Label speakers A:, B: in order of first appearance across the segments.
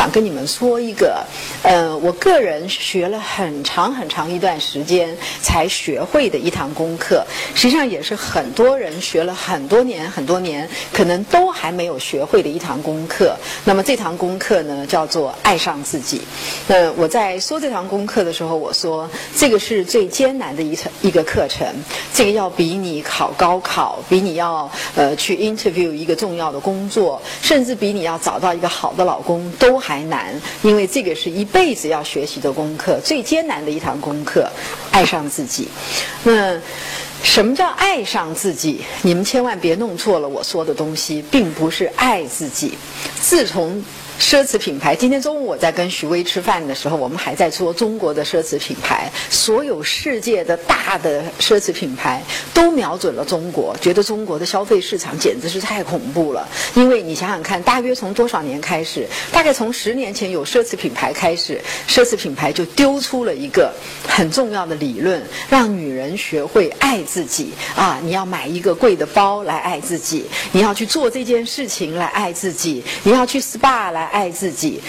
A: 想跟你们说一个，呃，我个人学了很长很长一段时间才学会的一堂功课，实际上也是很多人学了很多年很多年，可能都还没有学会的一堂功课。那么这堂功课呢，叫做爱上自己。那我在说这堂功课的时候，我说这个是最艰难的一层一个课程，这个要比你考高考，比你要呃去 interview 一个重要的工作，甚至比你要找到一个好的老公都还还难，因为这个是一辈子要学习的功课，最艰难的一堂功课，爱上自己。那什么叫爱上自己？你们千万别弄错了我说的东西，并不是爱自己。自从奢侈品牌。今天中午我在跟徐威吃饭的时候，我们还在说中国的奢侈品牌，所有世界的大的奢侈品牌都瞄准了中国，觉得中国的消费市场简直是太恐怖了。因为你想想看，大约从多少年开始？大概从十年前有奢侈品牌开始，奢侈品牌就丢出了一个很重要的理论，让女人学会爱自己啊！你要买一个贵的包来爱自己，你要去做这件事情来爱自己，你要去 SPA 来爱自己。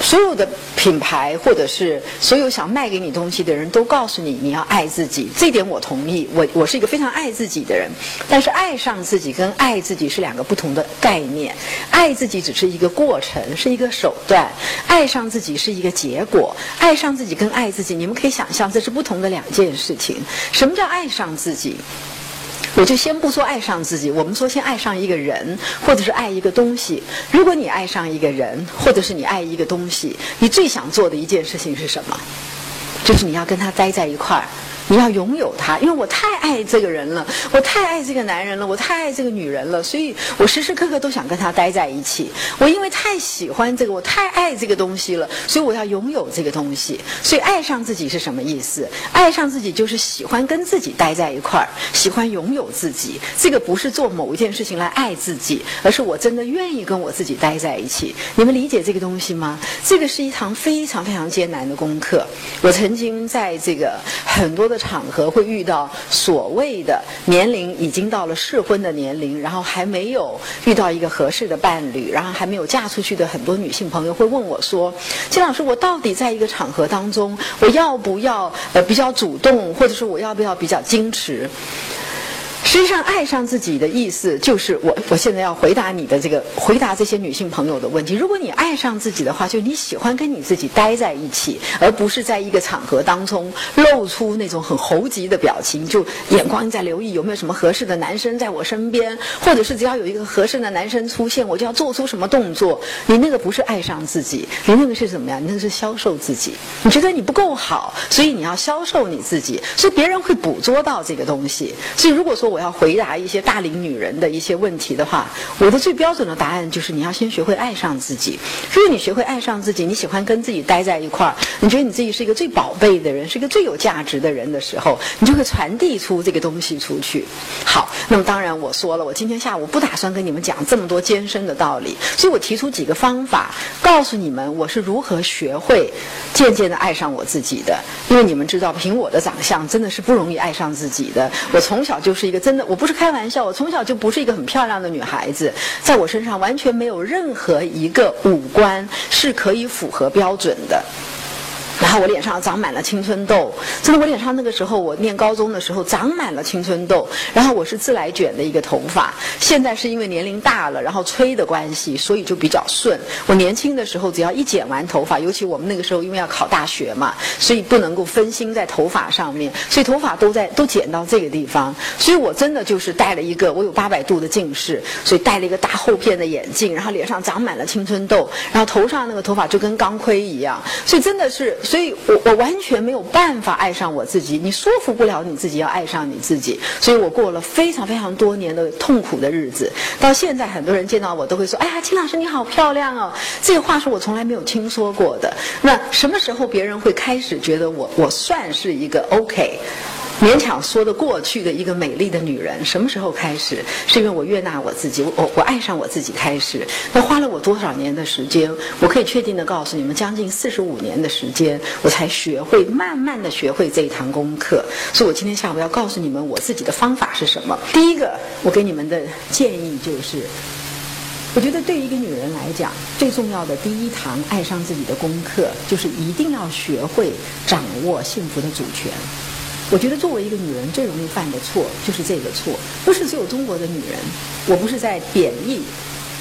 A: 所有的品牌或者是所有想卖给你东西的人都告诉你你要爱自己，这点我同意。我我是一个非常爱自己的人，但是爱上自己跟爱自己是两个不同的概念。爱自己只是一个过程，是一个手段；爱上自己是一个结果。爱上自己跟爱自己，你们可以想象这是不同的两件事情。什么叫爱上自己？我就先不说爱上自己，我们说先爱上一个人，或者是爱一个东西。如果你爱上一个人，或者是你爱一个东西，你最想做的一件事情是什么？就是你要跟他待在一块儿。你要拥有他，因为我太爱这个人了，我太爱这个男人了，我太爱这个女人了，所以我时时刻刻都想跟他待在一起。我因为太喜欢这个，我太爱这个东西了，所以我要拥有这个东西。所以爱上自己是什么意思？爱上自己就是喜欢跟自己待在一块儿，喜欢拥有自己。这个不是做某一件事情来爱自己，而是我真的愿意跟我自己待在一起。你们理解这个东西吗？这个是一堂非常非常艰难的功课。我曾经在这个很多的。的场合会遇到所谓的年龄已经到了适婚的年龄，然后还没有遇到一个合适的伴侣，然后还没有嫁出去的很多女性朋友会问我说：“金老师，我到底在一个场合当中，我要不要呃比较主动，或者是我要不要比较矜持？”实际上，爱上自己的意思就是我我现在要回答你的这个回答这些女性朋友的问题。如果你爱上自己的话，就你喜欢跟你自己待在一起，而不是在一个场合当中露出那种很猴急的表情，就眼光在留意有没有什么合适的男生在我身边，或者是只要有一个合适的男生出现，我就要做出什么动作。你那个不是爱上自己，你那个是怎么样？你那个是销售自己。你觉得你不够好，所以你要销售你自己，所以别人会捕捉到这个东西。所以如果说我要要回答一些大龄女人的一些问题的话，我的最标准的答案就是你要先学会爱上自己。如果你学会爱上自己，你喜欢跟自己待在一块儿，你觉得你自己是一个最宝贝的人，是一个最有价值的人的时候，你就会传递出这个东西出去。好，那么当然我说了，我今天下午不打算跟你们讲这么多艰深的道理，所以我提出几个方法，告诉你们我是如何学会渐渐的爱上我自己的。因为你们知道，凭我的长相真的是不容易爱上自己的。我从小就是一个真我。不是开玩笑，我从小就不是一个很漂亮的女孩子，在我身上完全没有任何一个五官是可以符合标准的。然后我脸上长满了青春痘，真的，我脸上那个时候我念高中的时候长满了青春痘。然后我是自来卷的一个头发，现在是因为年龄大了，然后吹的关系，所以就比较顺。我年轻的时候只要一剪完头发，尤其我们那个时候因为要考大学嘛，所以不能够分心在头发上面，所以头发都在都剪到这个地方。所以我真的就是戴了一个，我有八百度的近视，所以戴了一个大厚片的眼镜，然后脸上长满了青春痘，然后头上那个头发就跟钢盔一样，所以真的是。所以我我完全没有办法爱上我自己，你说服不了你自己要爱上你自己，所以我过了非常非常多年的痛苦的日子。到现在，很多人见到我都会说：“哎呀，金老师你好漂亮哦！”这个话是我从来没有听说过的。那什么时候别人会开始觉得我我算是一个 OK？勉强说得过去的一个美丽的女人，什么时候开始？是因为我悦纳我自己，我我爱上我自己开始。那花了我多少年的时间？我可以确定的告诉你们，将近四十五年的时间，我才学会，慢慢的学会这一堂功课。所以我今天下午要告诉你们，我自己的方法是什么？第一个，我给你们的建议就是，我觉得对于一个女人来讲，最重要的第一堂爱上自己的功课，就是一定要学会掌握幸福的主权。我觉得作为一个女人，最容易犯的错就是这个错，不是只有中国的女人，我不是在贬义。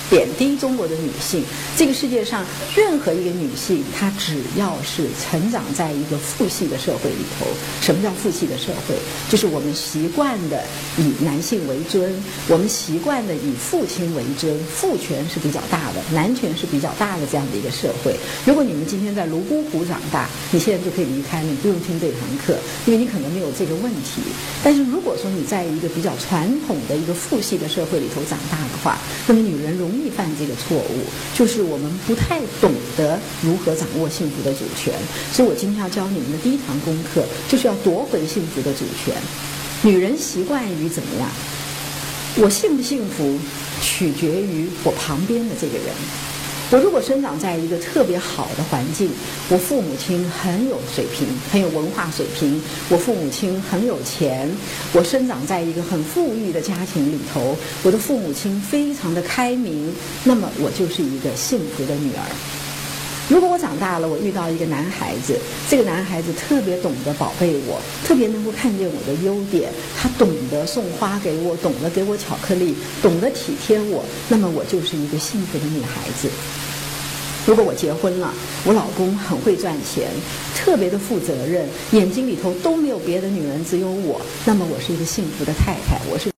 A: 贬低中国的女性，这个世界上任何一个女性，她只要是成长在一个父系的社会里头，什么叫父系的社会？就是我们习惯的以男性为尊，我们习惯的以父亲为尊，父权是比较大的，男权是比较大的这样的一个社会。如果你们今天在泸沽湖长大，你现在就可以离开，你不用听这堂课，因为你可能没有这个问题。但是如果说你在一个比较传统的一个父系的社会里头长大的话，那么女人容易犯这个错误，就是我们不太懂得如何掌握幸福的主权。所以我今天要教你们的第一堂功课，就是要夺回幸福的主权。女人习惯于怎么样？我幸不幸福，取决于我旁边的这个人。我如果生长在一个特别好的环境，我父母亲很有水平，很有文化水平，我父母亲很有钱，我生长在一个很富裕的家庭里头，我的父母亲非常的开明，那么我就是一个幸福的女儿。如果我长大了，我遇到一个男孩子，这个男孩子特别懂得宝贝我，特别能够看见我的优点，他懂得送花给我，懂得给我巧克力，懂得体贴我，那么我就是一个幸福的女孩子。如果我结婚了，我老公很会赚钱，特别的负责任，眼睛里头都没有别的女人，只有我，那么我是一个幸福的太太，我是。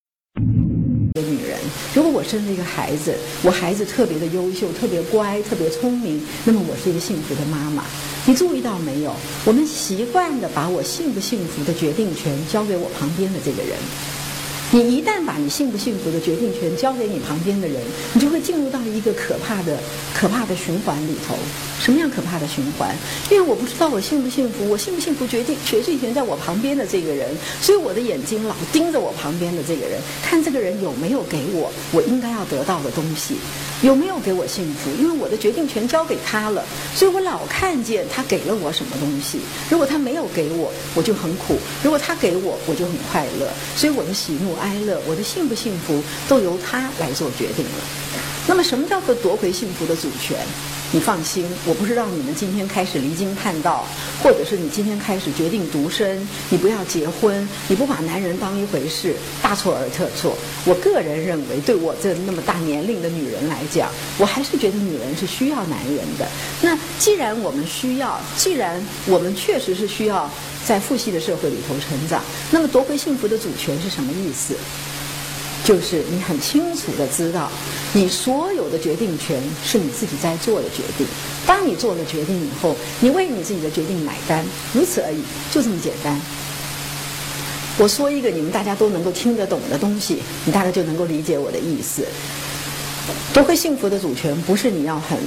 A: 生了一个孩子，我孩子特别的优秀，特别乖，特别聪明，那么我是一个幸福的妈妈。你注意到没有？我们习惯的把我幸不幸福的决定权交给我旁边的这个人。你一旦把你幸不幸福的决定权交给你旁边的人，你就会进入到一个可怕的、可怕的循环里头。什么样可怕的循环？因为我不知道我幸不幸福，我幸不幸福决定决定权在我旁边的这个人，所以我的眼睛老盯着我旁边的这个人，看这个人有没有给我我应该要得到的东西，有没有给我幸福？因为我的决定权交给他了，所以我老看见他给了我什么东西。如果他没有给我，我就很苦；如果他给我，我就很快乐。所以我的喜怒哀哀乐，我的幸不幸福，都由他来做决定了。那么，什么叫做夺回幸福的主权？你放心，我不是让你们今天开始离经叛道，或者是你今天开始决定独身，你不要结婚，你不把男人当一回事，大错而特错。我个人认为，对我这那么大年龄的女人来讲，我还是觉得女人是需要男人的。那既然我们需要，既然我们确实是需要在父系的社会里头成长，那么夺回幸福的主权是什么意思？就是你很清楚的知道，你所有的决定权是你自己在做的决定。当你做了决定以后，你为你自己的决定买单，如此而已，就这么简单。我说一个你们大家都能够听得懂的东西，你大概就能够理解我的意思。夺回幸福的主权，不是你要很、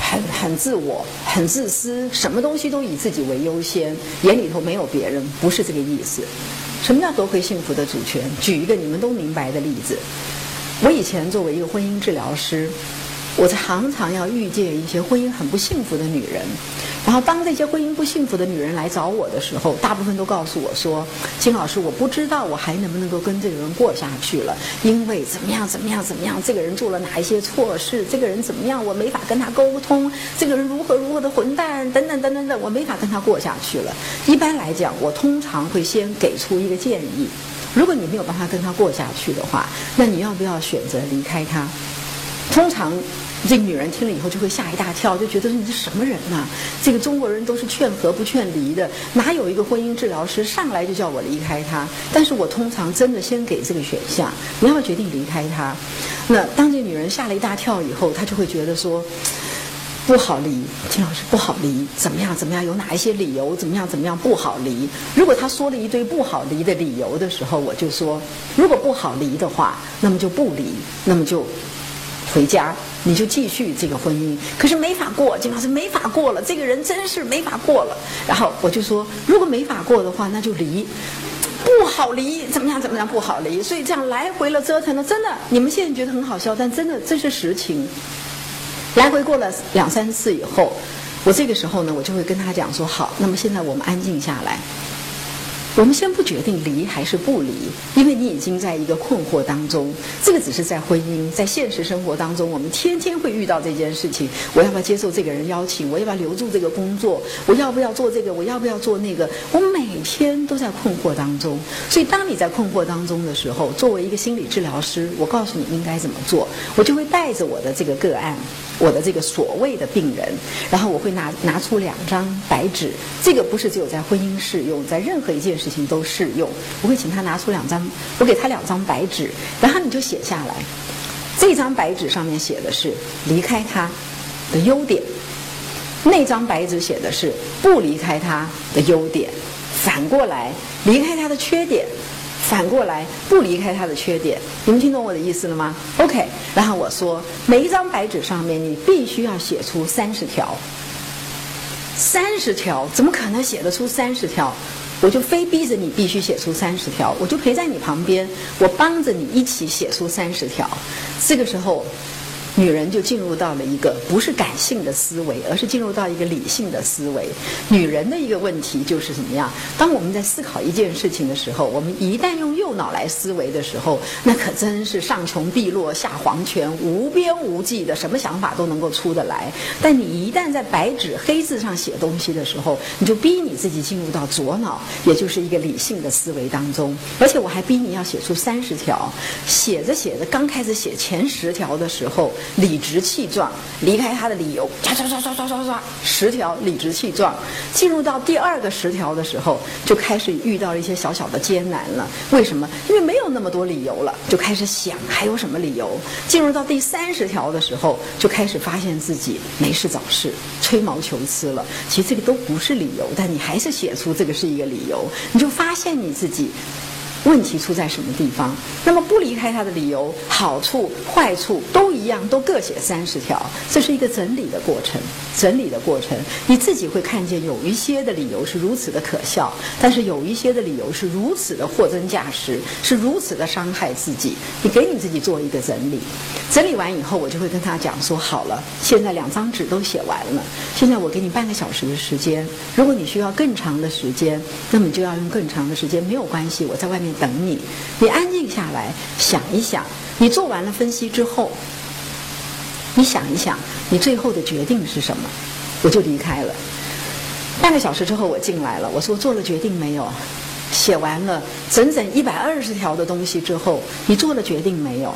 A: 很、很自我、很自私，什么东西都以自己为优先，眼里头没有别人，不是这个意思。什么叫夺回幸福的主权？举一个你们都明白的例子。我以前作为一个婚姻治疗师，我常常要遇见一些婚姻很不幸福的女人。然后当这些婚姻不幸福的女人来找我的时候，大部分都告诉我说：“金老师，我不知道我还能不能够跟这个人过下去了，因为怎么样怎么样怎么样，这个人做了哪一些错事，这个人怎么样，我没法跟他沟通，这个人如何如何的混蛋，等等等等等，我没法跟他过下去了。一般来讲，我通常会先给出一个建议：如果你没有办法跟他过下去的话，那你要不要选择离开他？通常。这个女人听了以后就会吓一大跳，就觉得你是什么人呐？这个中国人都是劝和不劝离的，哪有一个婚姻治疗师上来就叫我离开他？但是我通常真的先给这个选项，你要决定离开他。那当这女人吓了一大跳以后，她就会觉得说不好离，金老师不好离，怎么样怎么样？有哪一些理由？怎么样怎么样不好离？如果她说了一堆不好离的理由的时候，我就说，如果不好离的话，那么就不离，那么就。回家，你就继续这个婚姻。可是没法过，金老师没法过了，这个人真是没法过了。然后我就说，如果没法过的话，那就离，不好离，怎么样怎么样不好离。所以这样来回了折腾了，真的，你们现在觉得很好笑，但真的这是实情。来回过了两三次以后，我这个时候呢，我就会跟他讲说，好，那么现在我们安静下来。我们先不决定离还是不离，因为你已经在一个困惑当中。这个只是在婚姻，在现实生活当中，我们天天会遇到这件事情。我要不要接受这个人邀请？我要不要留住这个工作？我要不要做这个？我要不要做那个？我每天都在困惑当中。所以，当你在困惑当中的时候，作为一个心理治疗师，我告诉你应该怎么做，我就会带着我的这个个案。我的这个所谓的病人，然后我会拿拿出两张白纸，这个不是只有在婚姻适用，在任何一件事情都适用。我会请他拿出两张，我给他两张白纸，然后你就写下来。这张白纸上面写的是离开他的优点，那张白纸写的是不离开他的优点，反过来离开他的缺点。反过来不离开他的缺点，你们听懂我的意思了吗？OK，然后我说每一张白纸上面你必须要写出三十条，三十条怎么可能写得出三十条？我就非逼着你必须写出三十条，我就陪在你旁边，我帮着你一起写出三十条。这个时候。女人就进入到了一个不是感性的思维，而是进入到一个理性的思维。女人的一个问题就是怎么样？当我们在思考一件事情的时候，我们一旦用右脑来思维的时候，那可真是上穷碧落下黄泉，无边无际的，什么想法都能够出得来。但你一旦在白纸黑字上写东西的时候，你就逼你自己进入到左脑，也就是一个理性的思维当中。而且我还逼你要写出三十条，写着写着，刚开始写前十条的时候。理直气壮离开他的理由，唰唰唰唰唰唰唰，十条理直气壮。进入到第二个十条的时候，就开始遇到了一些小小的艰难了。为什么？因为没有那么多理由了，就开始想还有什么理由。进入到第三十条的时候，就开始发现自己没事找事，吹毛求疵了。其实这个都不是理由，但你还是写出这个是一个理由，你就发现你自己。问题出在什么地方？那么不离开他的理由、好处、坏处都一样，都各写三十条。这是一个整理的过程，整理的过程，你自己会看见有一些的理由是如此的可笑，但是有一些的理由是如此的货真价实，是如此的伤害自己。你给你自己做一个整理，整理完以后，我就会跟他讲说：好了，现在两张纸都写完了，现在我给你半个小时的时间。如果你需要更长的时间，那么你就要用更长的时间，没有关系，我在外面。等你，你安静下来想一想，你做完了分析之后，你想一想，你最后的决定是什么？我就离开了。半个小时之后我进来了，我说做了决定没有？写完了整整一百二十条的东西之后，你做了决定没有？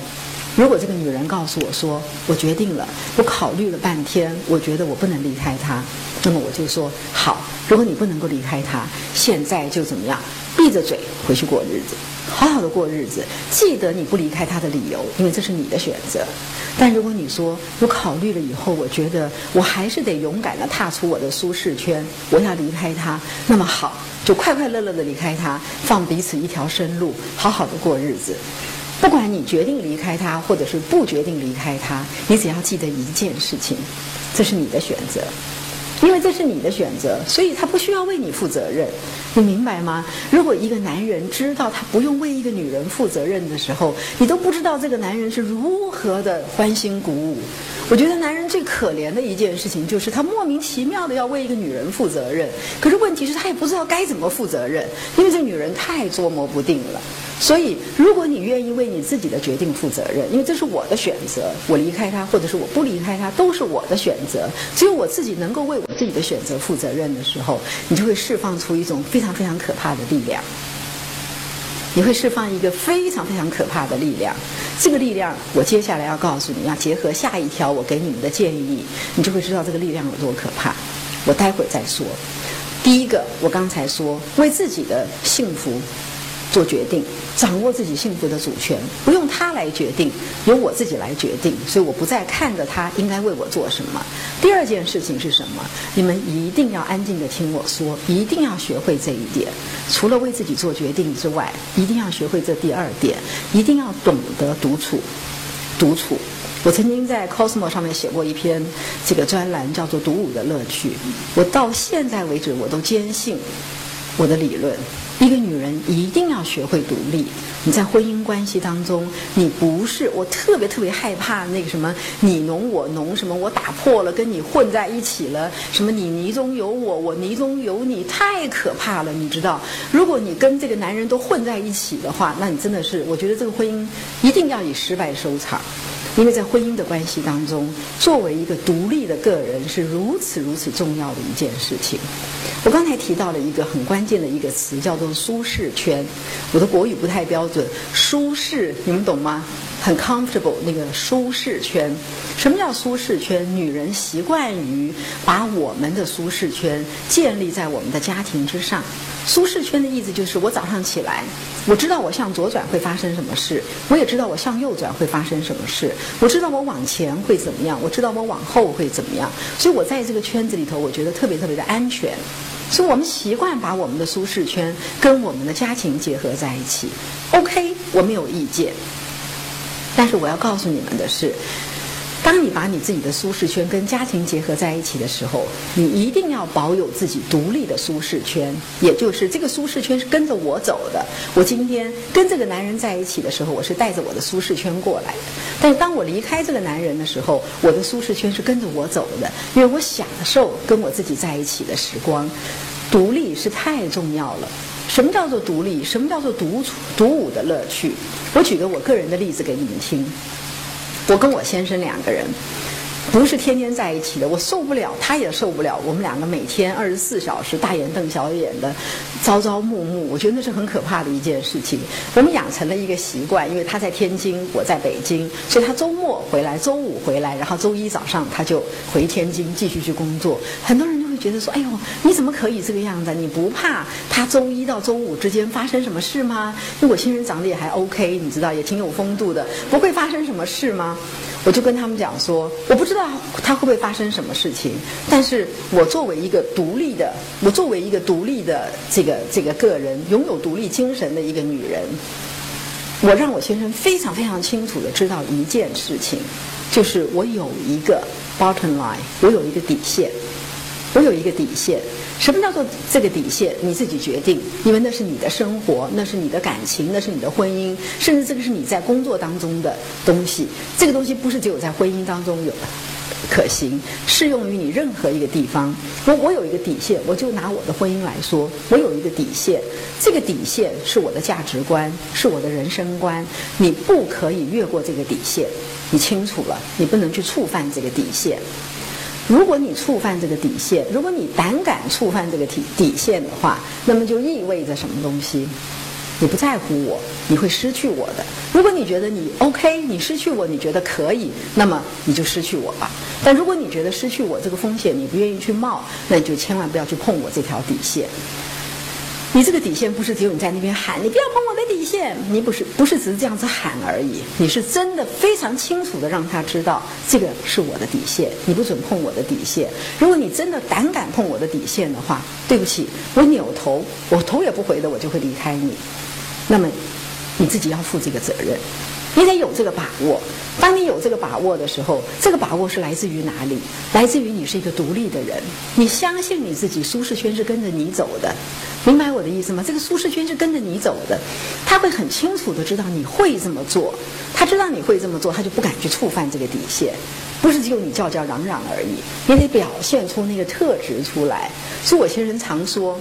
A: 如果这个女人告诉我说我决定了，我考虑了半天，我觉得我不能离开他，那么我就说好。如果你不能够离开他，现在就怎么样？闭着嘴回去过日子，好好的过日子。记得你不离开他的理由，因为这是你的选择。但如果你说我考虑了以后，我觉得我还是得勇敢的踏出我的舒适圈，我要离开他，那么好，就快快乐乐的离开他，放彼此一条生路，好好的过日子。不管你决定离开他，或者是不决定离开他，你只要记得一件事情，这是你的选择。因为这是你的选择，所以他不需要为你负责任，你明白吗？如果一个男人知道他不用为一个女人负责任的时候，你都不知道这个男人是如何的欢欣鼓舞。我觉得男人最可怜的一件事情就是他莫名其妙的要为一个女人负责任，可是问题是他也不知道该怎么负责任，因为这女人太捉摸不定了。所以，如果你愿意为你自己的决定负责任，因为这是我的选择，我离开他或者是我不离开他都是我的选择，只有我自己能够为我自己的选择负责任的时候，你就会释放出一种非常非常可怕的力量。你会释放一个非常非常可怕的力量，这个力量我接下来要告诉你，要结合下一条我给你们的建议，你就会知道这个力量有多可怕。我待会儿再说。第一个，我刚才说为自己的幸福。做决定，掌握自己幸福的主权，不用他来决定，由我自己来决定。所以我不再看着他应该为我做什么。第二件事情是什么？你们一定要安静的听我说，一定要学会这一点。除了为自己做决定之外，一定要学会这第二点，一定要懂得独处。独处。我曾经在 Cosmo 上面写过一篇这个专栏，叫做《独舞的乐趣》。我到现在为止，我都坚信我的理论。一个女人一定要学会独立。你在婚姻关系当中，你不是我特别特别害怕那个什么你侬我侬什么，我打破了跟你混在一起了，什么你泥中有我，我泥中有你，太可怕了，你知道？如果你跟这个男人都混在一起的话，那你真的是，我觉得这个婚姻一定要以失败收场。因为在婚姻的关系当中，作为一个独立的个人是如此如此重要的一件事情。我刚才提到了一个很关键的一个词，叫做舒适圈。我的国语不太标准，舒适你们懂吗？很 comfortable 那个舒适圈。什么叫舒适圈？女人习惯于把我们的舒适圈建立在我们的家庭之上。舒适圈的意思就是，我早上起来，我知道我向左转会发生什么事，我也知道我向右转会发生什么事，我知道我往前会怎么样，我知道我往后会怎么样，所以我在这个圈子里头，我觉得特别特别的安全。所以我们习惯把我们的舒适圈跟我们的家庭结合在一起。OK，我没有意见。但是我要告诉你们的是。当你把你自己的舒适圈跟家庭结合在一起的时候，你一定要保有自己独立的舒适圈，也就是这个舒适圈是跟着我走的。我今天跟这个男人在一起的时候，我是带着我的舒适圈过来的；但是当我离开这个男人的时候，我的舒适圈是跟着我走的，因为我享受跟我自己在一起的时光。独立是太重要了。什么叫做独立？什么叫做独处独舞的乐趣？我举个我个人的例子给你们听。我跟我先生两个人，不是天天在一起的，我受不了，他也受不了。我们两个每天二十四小时大眼瞪小眼的，朝朝暮暮，我觉得那是很可怕的一件事情。我们养成了一个习惯，因为他在天津，我在北京，所以他周末回来，周五回来，然后周一早上他就回天津继续去工作。很多人觉得说：“哎呦，你怎么可以这个样子？你不怕他周一到周五之间发生什么事吗？”因为我先生长得也还 OK，你知道，也挺有风度的，不会发生什么事吗？我就跟他们讲说，我不知道他会不会发生什么事情，但是我作为一个独立的，我作为一个独立的这个这个个人，拥有独立精神的一个女人，我让我先生非常非常清楚的知道一件事情，就是我有一个 bottom line，我有一个底线。我有一个底线，什么叫做这个底线？你自己决定，因为那是你的生活，那是你的感情，那是你的婚姻，甚至这个是你在工作当中的东西。这个东西不是只有在婚姻当中有的可行，适用于你任何一个地方。我我有一个底线，我就拿我的婚姻来说，我有一个底线，这个底线是我的价值观，是我的人生观，你不可以越过这个底线。你清楚了，你不能去触犯这个底线。如果你触犯这个底线，如果你胆敢触犯这个底底线的话，那么就意味着什么东西？你不在乎我，你会失去我的。如果你觉得你 OK，你失去我，你觉得可以，那么你就失去我吧。但如果你觉得失去我这个风险你不愿意去冒，那你就千万不要去碰我这条底线。你这个底线不是只有你在那边喊，你不要碰我的底线。你不是不是只是这样子喊而已，你是真的非常清楚的让他知道这个是我的底线，你不准碰我的底线。如果你真的胆敢碰我的底线的话，对不起，我扭头，我头也不回的，我就会离开你。那么你自己要负这个责任。你得有这个把握。当你有这个把握的时候，这个把握是来自于哪里？来自于你是一个独立的人，你相信你自己，舒适圈是跟着你走的，明白我的意思吗？这个舒适圈是跟着你走的，他会很清楚的知道你会这么做，他知道你会这么做，他就不敢去触犯这个底线。不是只有你叫叫嚷嚷而已，你得表现出那个特质出来。所以我先生常说。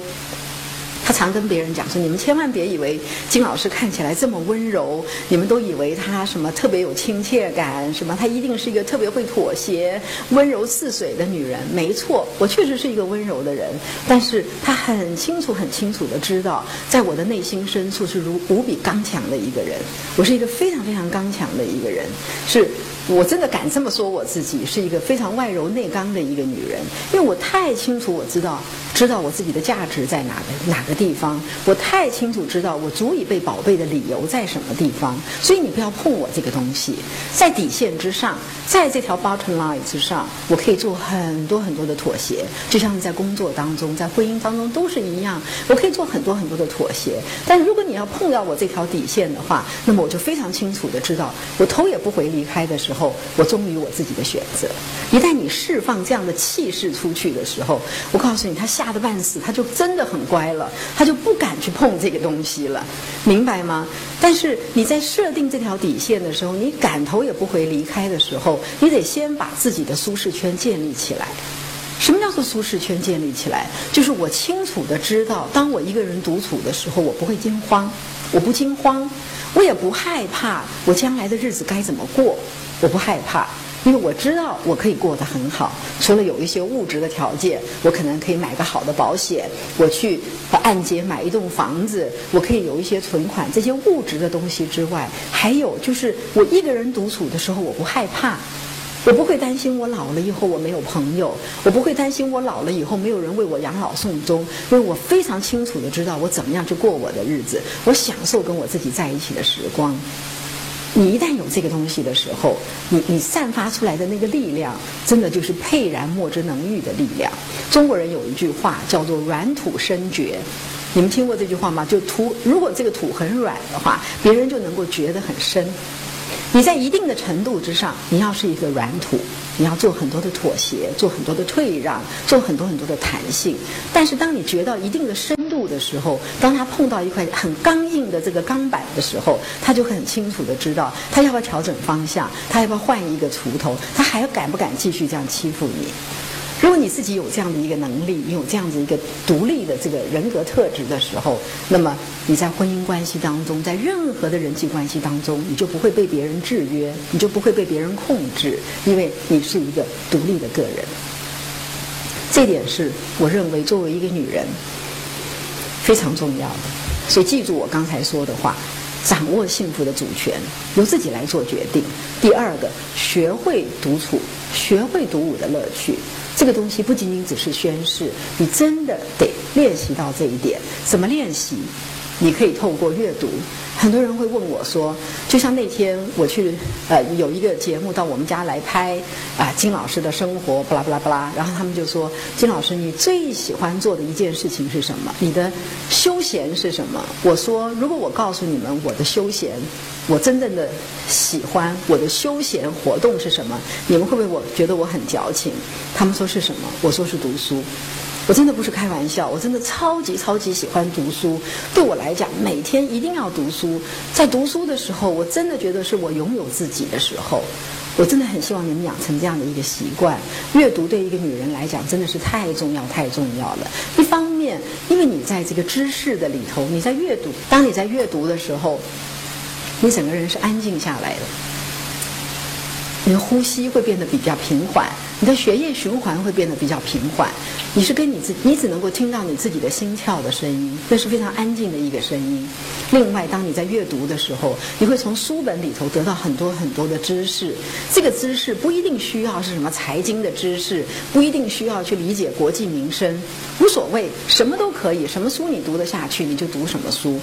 A: 他常跟别人讲说：“你们千万别以为金老师看起来这么温柔，你们都以为他什么特别有亲切感，什么他一定是一个特别会妥协、温柔似水的女人。没错，我确实是一个温柔的人，但是他很清楚、很清楚的知道，在我的内心深处是如无比刚强的一个人。我是一个非常非常刚强的一个人，是。”我真的敢这么说，我自己是一个非常外柔内刚的一个女人，因为我太清楚，我知道，知道我自己的价值在哪个哪个地方，我太清楚知道我足以被宝贝的理由在什么地方，所以你不要碰我这个东西，在底线之上，在这条 bottom line 之上，我可以做很多很多的妥协，就像在工作当中，在婚姻当中都是一样，我可以做很多很多的妥协，但如果你要碰到我这条底线的话，那么我就非常清楚的知道，我头也不回离开的时候。我忠于我自己的选择。一旦你释放这样的气势出去的时候，我告诉你，他吓得半死，他就真的很乖了，他就不敢去碰这个东西了，明白吗？但是你在设定这条底线的时候，你赶头也不回离开的时候，你得先把自己的舒适圈建立起来。什么叫做舒适圈建立起来？就是我清楚的知道，当我一个人独处的时候，我不会惊慌，我不惊慌，我也不害怕，我将来的日子该怎么过，我不害怕，因为我知道我可以过得很好。除了有一些物质的条件，我可能可以买个好的保险，我去按揭买一栋房子，我可以有一些存款，这些物质的东西之外，还有就是我一个人独处的时候，我不害怕。我不会担心我老了以后我没有朋友，我不会担心我老了以后没有人为我养老送终，因为我非常清楚的知道我怎么样去过我的日子，我享受跟我自己在一起的时光。你一旦有这个东西的时候，你你散发出来的那个力量，真的就是沛然莫之能御的力量。中国人有一句话叫做“软土生绝”，你们听过这句话吗？就土，如果这个土很软的话，别人就能够掘得很深。你在一定的程度之上，你要是一个软土，你要做很多的妥协，做很多的退让，做很多很多的弹性。但是当你掘到一定的深度的时候，当他碰到一块很刚硬的这个钢板的时候，他就很清楚的知道，他要不要调整方向，他要不要换一个锄头，他还要敢不敢继续这样欺负你？如果你自己有这样的一个能力，你有这样子一个独立的这个人格特质的时候，那么你在婚姻关系当中，在任何的人际关系当中，你就不会被别人制约，你就不会被别人控制，因为你是一个独立的个人。这点是我认为作为一个女人非常重要的。所以记住我刚才说的话：掌握幸福的主权，由自己来做决定。第二个，学会独处，学会独舞的乐趣。这个东西不仅仅只是宣誓，你真的得练习到这一点。怎么练习？你可以透过阅读。很多人会问我说，就像那天我去呃有一个节目到我们家来拍啊金老师的生活，巴拉巴拉巴拉，然后他们就说金老师，你最喜欢做的一件事情是什么？你的休闲是什么？我说，如果我告诉你们我的休闲，我真正的喜欢我的休闲活动是什么，你们会不会我觉得我很矫情？他们说是什么？我说是读书。我真的不是开玩笑，我真的超级超级喜欢读书。对我来讲，每天一定要读书。在读书的时候，我真的觉得是我拥有自己的时候。我真的很希望你们养成这样的一个习惯。阅读对一个女人来讲真的是太重要、太重要了。一方面，因为你在这个知识的里头，你在阅读，当你在阅读的时候，你整个人是安静下来的，你的呼吸会变得比较平缓。你的血液循环会变得比较平缓，你是跟你自你只能够听到你自己的心跳的声音，那是非常安静的一个声音。另外，当你在阅读的时候，你会从书本里头得到很多很多的知识。这个知识不一定需要是什么财经的知识，不一定需要去理解国计民生，无所谓，什么都可以，什么书你读得下去，你就读什么书。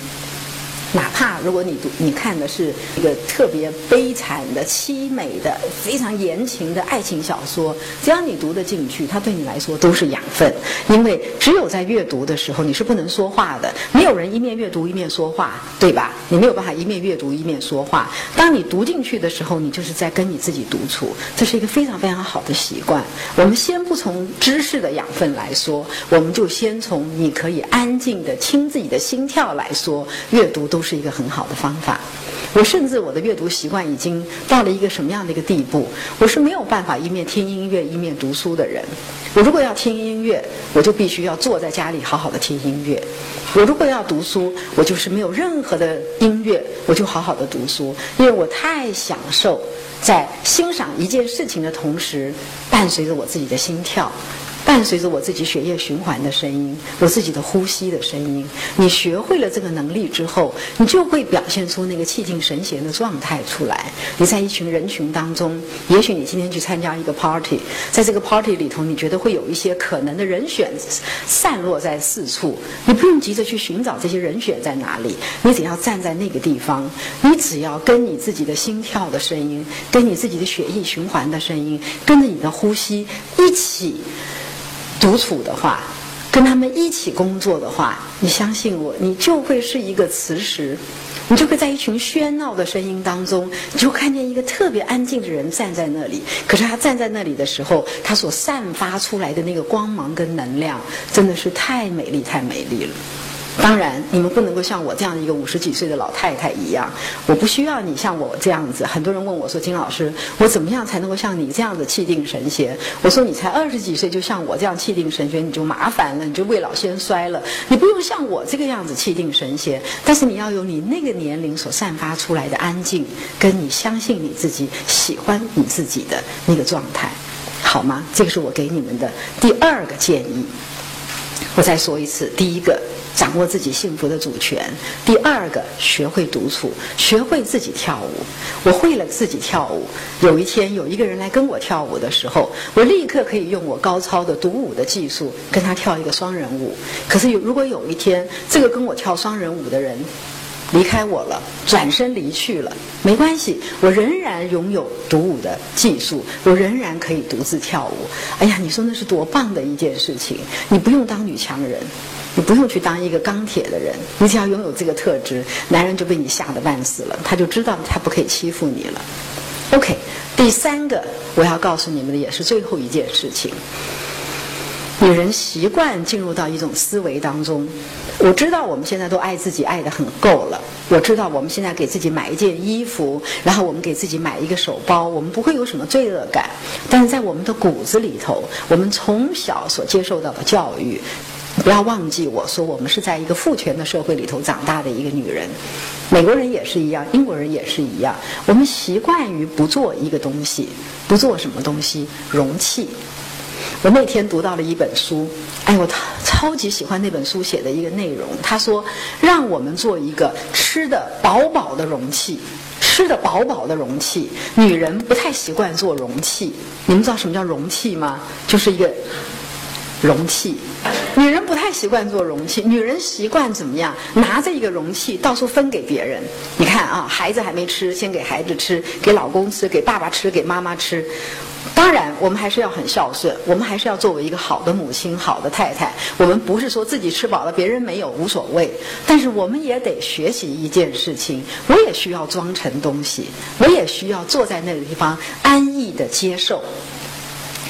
A: 哪怕如果你读你看的是一个特别悲惨的、凄美的、非常言情的爱情小说，只要你读得进去，它对你来说都是养分。因为只有在阅读的时候，你是不能说话的，没有人一面阅读一面说话，对吧？你没有办法一面阅读一面说话。当你读进去的时候，你就是在跟你自己独处，这是一个非常非常好的习惯。我们先不从知识的养分来说，我们就先从你可以安静的听自己的心跳来说，阅读都。都是一个很好的方法。我甚至我的阅读习惯已经到了一个什么样的一个地步？我是没有办法一面听音乐一面读书的人。我如果要听音乐，我就必须要坐在家里好好的听音乐；我如果要读书，我就是没有任何的音乐，我就好好的读书，因为我太享受在欣赏一件事情的同时，伴随着我自己的心跳。伴随着我自己血液循环的声音，我自己的呼吸的声音，你学会了这个能力之后，你就会表现出那个气定神闲的状态出来。你在一群人群当中，也许你今天去参加一个 party，在这个 party 里头，你觉得会有一些可能的人选散落在四处，你不用急着去寻找这些人选在哪里，你只要站在那个地方，你只要跟你自己的心跳的声音，跟你自己的血液循环的声音，跟着你的呼吸一起。独处的话，跟他们一起工作的话，你相信我，你就会是一个磁石，你就会在一群喧闹的声音当中，你就看见一个特别安静的人站在那里。可是他站在那里的时候，他所散发出来的那个光芒跟能量，真的是太美丽，太美丽了。当然，你们不能够像我这样的一个五十几岁的老太太一样，我不需要你像我这样子。很多人问我说：“金老师，我怎么样才能够像你这样子气定神闲？”我说：“你才二十几岁就像我这样气定神闲，你就麻烦了，你就未老先衰了。你不用像我这个样子气定神闲，但是你要有你那个年龄所散发出来的安静，跟你相信你自己、喜欢你自己的那个状态，好吗？这个是我给你们的第二个建议。我再说一次，第一个。”掌握自己幸福的主权。第二个，学会独处，学会自己跳舞。我会了自己跳舞。有一天，有一个人来跟我跳舞的时候，我立刻可以用我高超的独舞的技术跟他跳一个双人舞。可是有，如果有一天，这个跟我跳双人舞的人离开我了，转身离去了，没关系，我仍然拥有独舞的技术，我仍然可以独自跳舞。哎呀，你说那是多棒的一件事情！你不用当女强人。你不用去当一个钢铁的人，你只要拥有这个特质，男人就被你吓得半死了，他就知道他不可以欺负你了。OK，第三个我要告诉你们的也是最后一件事情。女人习惯进入到一种思维当中，我知道我们现在都爱自己爱得很够了，我知道我们现在给自己买一件衣服，然后我们给自己买一个手包，我们不会有什么罪恶感，但是在我们的骨子里头，我们从小所接受到的教育。不要忘记，我说我们是在一个父权的社会里头长大的一个女人，美国人也是一样，英国人也是一样。我们习惯于不做一个东西，不做什么东西，容器。我那天读到了一本书，哎，我超级喜欢那本书写的一个内容。他说，让我们做一个吃的饱饱的容器，吃的饱饱的容器。女人不太习惯做容器，你们知道什么叫容器吗？就是一个。容器，女人不太习惯做容器，女人习惯怎么样？拿着一个容器到处分给别人。你看啊，孩子还没吃，先给孩子吃，给老公吃，给爸爸吃，给妈妈吃。当然，我们还是要很孝顺，我们还是要作为一个好的母亲、好的太太。我们不是说自己吃饱了，别人没有无所谓，但是我们也得学习一件事情：我也需要装成东西，我也需要坐在那个地方安逸的接受。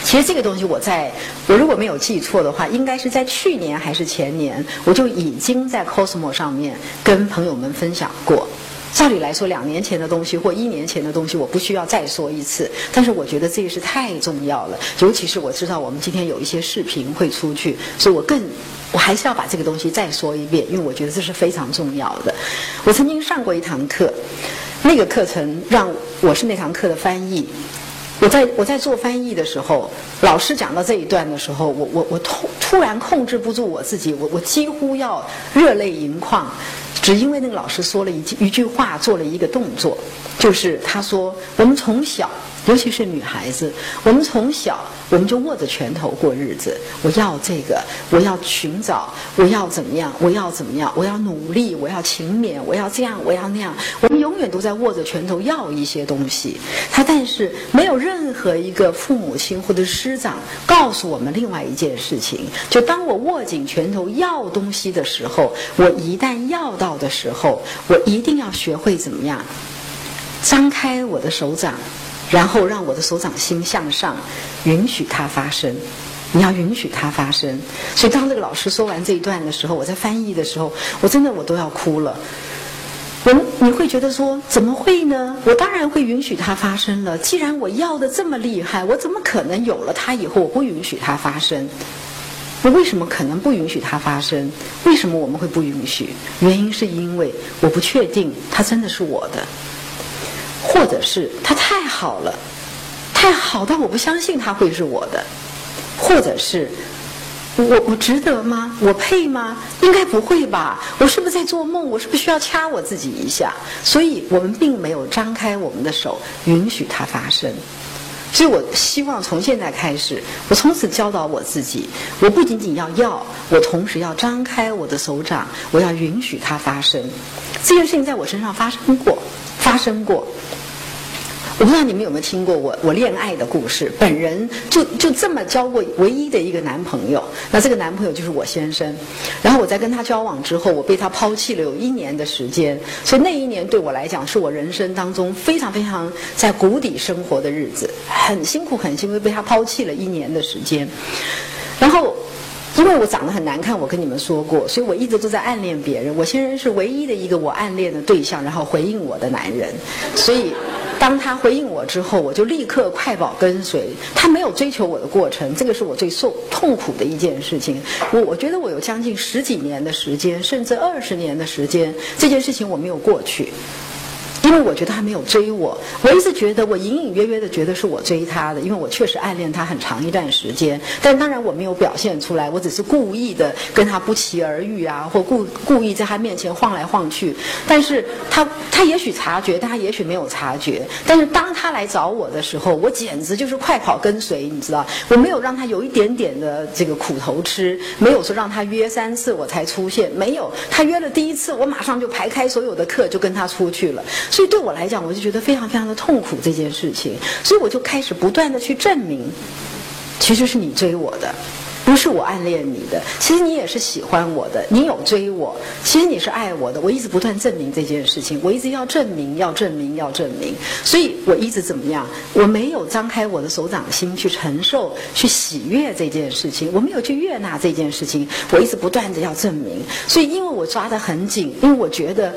A: 其实这个东西，我在我如果没有记错的话，应该是在去年还是前年，我就已经在 Cosmo 上面跟朋友们分享过。照理来说，两年前的东西或一年前的东西，我不需要再说一次。但是我觉得这个是太重要了，尤其是我知道我们今天有一些视频会出去，所以我更我还是要把这个东西再说一遍，因为我觉得这是非常重要的。我曾经上过一堂课，那个课程让我是那堂课的翻译。我在我在做翻译的时候，老师讲到这一段的时候，我我我突突然控制不住我自己，我我几乎要热泪盈眶，只因为那个老师说了一句一句话，做了一个动作，就是他说我们从小。尤其是女孩子，我们从小我们就握着拳头过日子。我要这个，我要寻找，我要怎么样？我要怎么样？我要努力，我要勤勉，我要这样，我要那样。我们永远都在握着拳头要一些东西。他但是没有任何一个父母亲或者师长告诉我们另外一件事情：就当我握紧拳头要东西的时候，我一旦要到的时候，我一定要学会怎么样张开我的手掌。然后让我的手掌心向上，允许它发生。你要允许它发生。所以当这个老师说完这一段的时候，我在翻译的时候，我真的我都要哭了。我你会觉得说怎么会呢？我当然会允许它发生了。既然我要的这么厉害，我怎么可能有了它以后我不允许它发生？我为什么可能不允许它发生？为什么我们会不允许？原因是因为我不确定它真的是我的。或者是他太好了，太好到我不相信他会是我的，或者是我我值得吗？我配吗？应该不会吧？我是不是在做梦？我是不是需要掐我自己一下？所以我们并没有张开我们的手，允许它发生。所以我希望从现在开始，我从此教导我自己，我不仅仅要要，我同时要张开我的手掌，我要允许它发生。这件事情在我身上发生过。发生过，我不知道你们有没有听过我我恋爱的故事，本人就就这么交过唯一的一个男朋友，那这个男朋友就是我先生。然后我在跟他交往之后，我被他抛弃了有一年的时间，所以那一年对我来讲是我人生当中非常非常在谷底生活的日子，很辛苦很辛苦，被他抛弃了一年的时间。然后因为我长得很难看，我跟你们说过，所以我一直都在暗恋别人。我先生是唯一的一个我暗恋的对象，然后回应我的男人，所以。当他回应我之后，我就立刻快跑跟随。他没有追求我的过程，这个是我最受痛苦的一件事情。我我觉得我有将近十几年的时间，甚至二十年的时间，这件事情我没有过去。因为我觉得他没有追我，我一直觉得我隐隐约约的觉得是我追他的，因为我确实暗恋他很长一段时间，但当然我没有表现出来，我只是故意的跟他不期而遇啊，或故故意在他面前晃来晃去，但是他他也许察觉，但他也许没有察觉，但是当他来找我的时候，我简直就是快跑跟随，你知道，我没有让他有一点点的这个苦头吃，没有说让他约三次我才出现，没有，他约了第一次，我马上就排开所有的课就跟他出去了。所以对我来讲，我就觉得非常非常的痛苦这件事情，所以我就开始不断的去证明，其实是你追我的，不是我暗恋你的，其实你也是喜欢我的，你有追我，其实你是爱我的，我一直不断证明这件事情，我一直要证明，要证明，要证明，所以我一直怎么样？我没有张开我的手掌心去承受、去喜悦这件事情，我没有去悦纳这件事情，我一直不断的要证明，所以因为我抓得很紧，因为我觉得。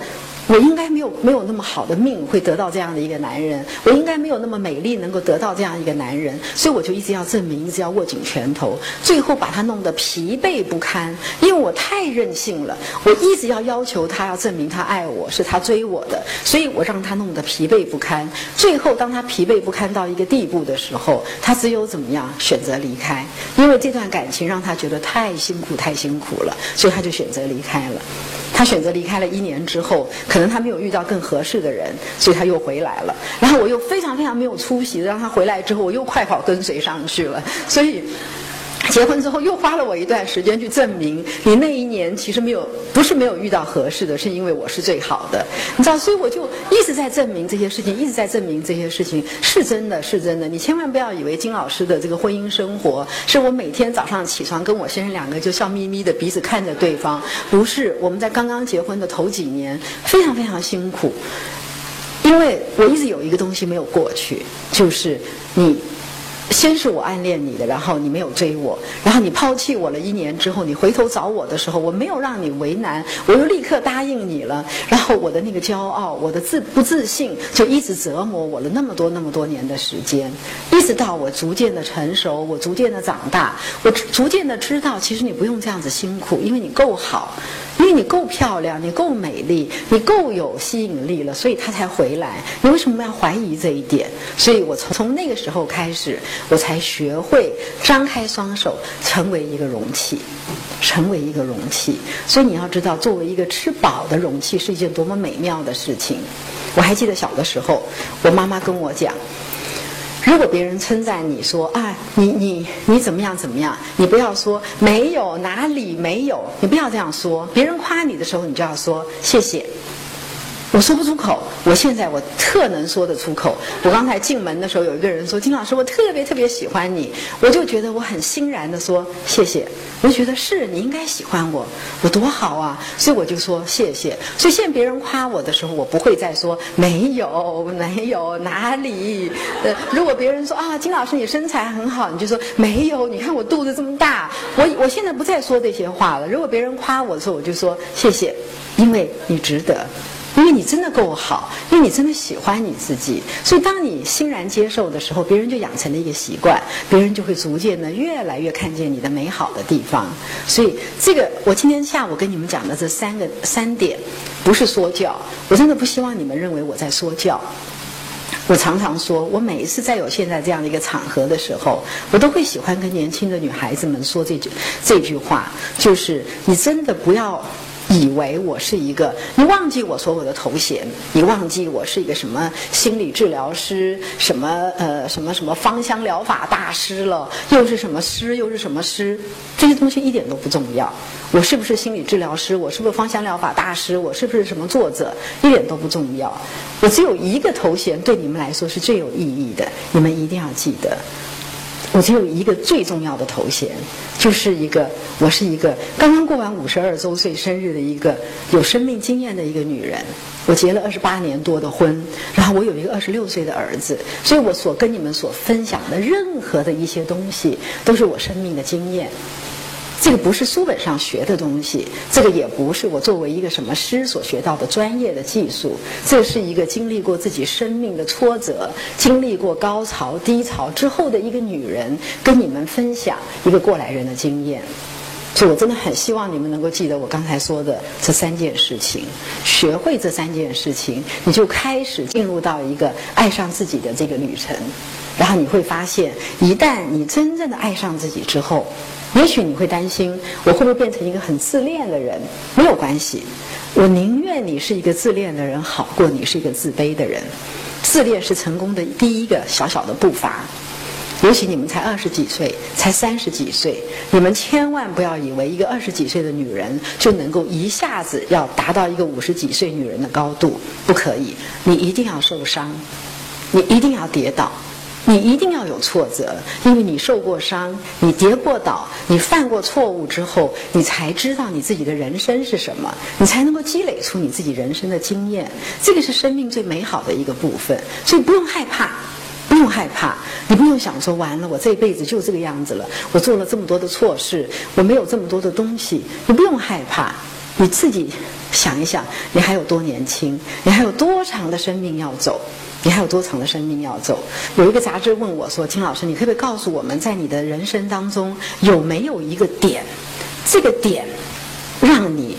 A: 我应该没有没有那么好的命会得到这样的一个男人，我应该没有那么美丽能够得到这样一个男人，所以我就一直要证明，一直要握紧拳头，最后把他弄得疲惫不堪。因为我太任性了，我一直要要求他要证明他爱我，是他追我的，所以我让他弄得疲惫不堪。最后当他疲惫不堪到一个地步的时候，他只有怎么样选择离开，因为这段感情让他觉得太辛苦太辛苦了，所以他就选择离开了。他选择离开了一年之后，可能他没有遇到更合适的人，所以他又回来了。然后我又非常非常没有出息让他回来之后，我又快跑跟随上去了。所以。结婚之后又花了我一段时间去证明，你那一年其实没有，不是没有遇到合适的，是因为我是最好的，你知道，所以我就一直在证明这些事情，一直在证明这些事情是真的，是真的。你千万不要以为金老师的这个婚姻生活是我每天早上起床跟我先生两个就笑眯眯的彼此看着对方，不是。我们在刚刚结婚的头几年非常非常辛苦，因为我一直有一个东西没有过去，就是你。先是我暗恋你的，然后你没有追我，然后你抛弃我了一年之后，你回头找我的时候，我没有让你为难，我又立刻答应你了。然后我的那个骄傲，我的自不自信，就一直折磨我了那么多那么多年的时间，一直到我逐渐的成熟，我逐渐的长大，我逐渐的知道，其实你不用这样子辛苦，因为你够好。因为你够漂亮，你够美丽，你够有吸引力了，所以他才回来。你为什么要怀疑这一点？所以我从从那个时候开始，我才学会张开双手，成为一个容器，成为一个容器。所以你要知道，作为一个吃饱的容器是一件多么美妙的事情。我还记得小的时候，我妈妈跟我讲。如果别人称赞你说啊，你你你怎么样怎么样，你不要说没有哪里没有，你不要这样说。别人夸你的时候，你就要说谢谢。我说不出口，我现在我特能说得出口。我刚才进门的时候，有一个人说：“金老师，我特别特别喜欢你。”我就觉得我很欣然的说：“谢谢。”我觉得是你应该喜欢我，我多好啊！所以我就说谢谢。所以现在别人夸我的时候，我不会再说没有没有哪里。呃，如果别人说啊，金老师你身材很好，你就说没有。你看我肚子这么大，我我现在不再说这些话了。如果别人夸我的时候，我就说谢谢，因为你值得。因为你真的够好，因为你真的喜欢你自己，所以当你欣然接受的时候，别人就养成了一个习惯，别人就会逐渐的越来越看见你的美好的地方。所以这个我今天下午跟你们讲的这三个三点，不是说教，我真的不希望你们认为我在说教。我常常说，我每一次在有现在这样的一个场合的时候，我都会喜欢跟年轻的女孩子们说这句这句话，就是你真的不要。以为我是一个，你忘记我所有的头衔，你忘记我是一个什么心理治疗师，什么呃什么什么芳香疗法大师了，又是什么师，又是什么师，这些东西一点都不重要。我是不是心理治疗师？我是不是芳香疗法大师？我是不是什么作者？一点都不重要。我只有一个头衔，对你们来说是最有意义的，你们一定要记得。我只有一个最重要的头衔，就是一个我是一个刚刚过完五十二周岁生日的一个有生命经验的一个女人。我结了二十八年多的婚，然后我有一个二十六岁的儿子，所以我所跟你们所分享的任何的一些东西，都是我生命的经验。这个不是书本上学的东西，这个也不是我作为一个什么师所学到的专业的技术，这是一个经历过自己生命的挫折、经历过高潮低潮之后的一个女人，跟你们分享一个过来人的经验。所以我真的很希望你们能够记得我刚才说的这三件事情，学会这三件事情，你就开始进入到一个爱上自己的这个旅程。然后你会发现，一旦你真正的爱上自己之后，也许你会担心，我会不会变成一个很自恋的人？没有关系，我宁愿你是一个自恋的人，好过你是一个自卑的人。自恋是成功的第一个小小的步伐。尤其你们才二十几岁，才三十几岁，你们千万不要以为一个二十几岁的女人就能够一下子要达到一个五十几岁女人的高度，不可以。你一定要受伤，你一定要跌倒。你一定要有挫折，因为你受过伤，你跌过倒，你犯过错误之后，你才知道你自己的人生是什么，你才能够积累出你自己人生的经验。这个是生命最美好的一个部分，所以不用害怕，不用害怕，你不用想说完了，我这辈子就这个样子了，我做了这么多的错事，我没有这么多的东西，你不用害怕，你自己想一想，你还有多年轻，你还有多长的生命要走。你还有多长的生命要走？有一个杂志问我说：“金老师，你可不可以告诉我们在你的人生当中有没有一个点，这个点让你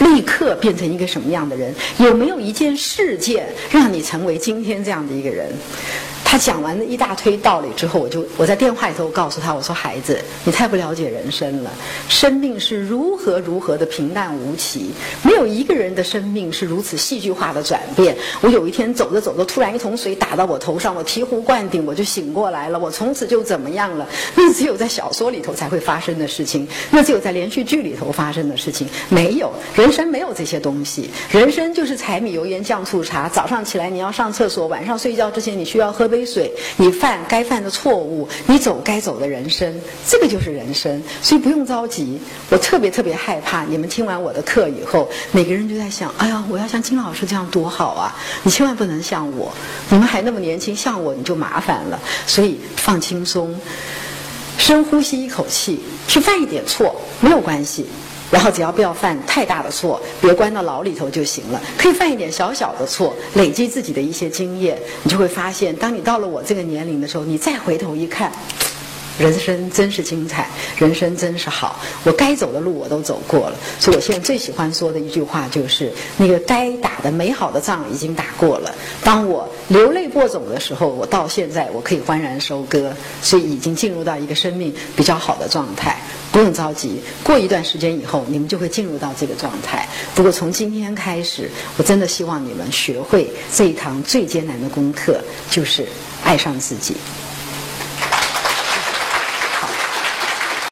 A: 立刻变成一个什么样的人？有没有一件事件让你成为今天这样的一个人？”他讲完了一大堆道理之后，我就我在电话里头告诉他，我说：“孩子，你太不了解人生了。生命是如何如何的平淡无奇，没有一个人的生命是如此戏剧化的转变。我有一天走着走着，突然一桶水打到我头上，我醍醐灌顶，我就醒过来了。我从此就怎么样了？那只有在小说里头才会发生的事情，那只有在连续剧里头发生的事情。没有人生没有这些东西，人生就是柴米油盐酱醋茶。早上起来你要上厕所，晚上睡觉之前你需要喝杯。”杯水，你犯该犯的错误，你走该走的人生，这个就是人生，所以不用着急。我特别特别害怕，你们听完我的课以后，每个人就在想：哎呀，我要像金老师这样多好啊！你千万不能像我，你们还那么年轻，像我你就麻烦了。所以放轻松，深呼吸一口气，去犯一点错没有关系。然后只要不要犯太大的错，别关到牢里头就行了。可以犯一点小小的错，累积自己的一些经验，你就会发现，当你到了我这个年龄的时候，你再回头一看。人生真是精彩，人生真是好。我该走的路我都走过了，所以我现在最喜欢说的一句话就是：那个该打的美好的仗已经打过了。当我流泪播种的时候，我到现在我可以欢然收割，所以已经进入到一个生命比较好的状态。不用着急，过一段时间以后，你们就会进入到这个状态。不过从今天开始，我真的希望你们学会这一堂最艰难的功课，就是爱上自己。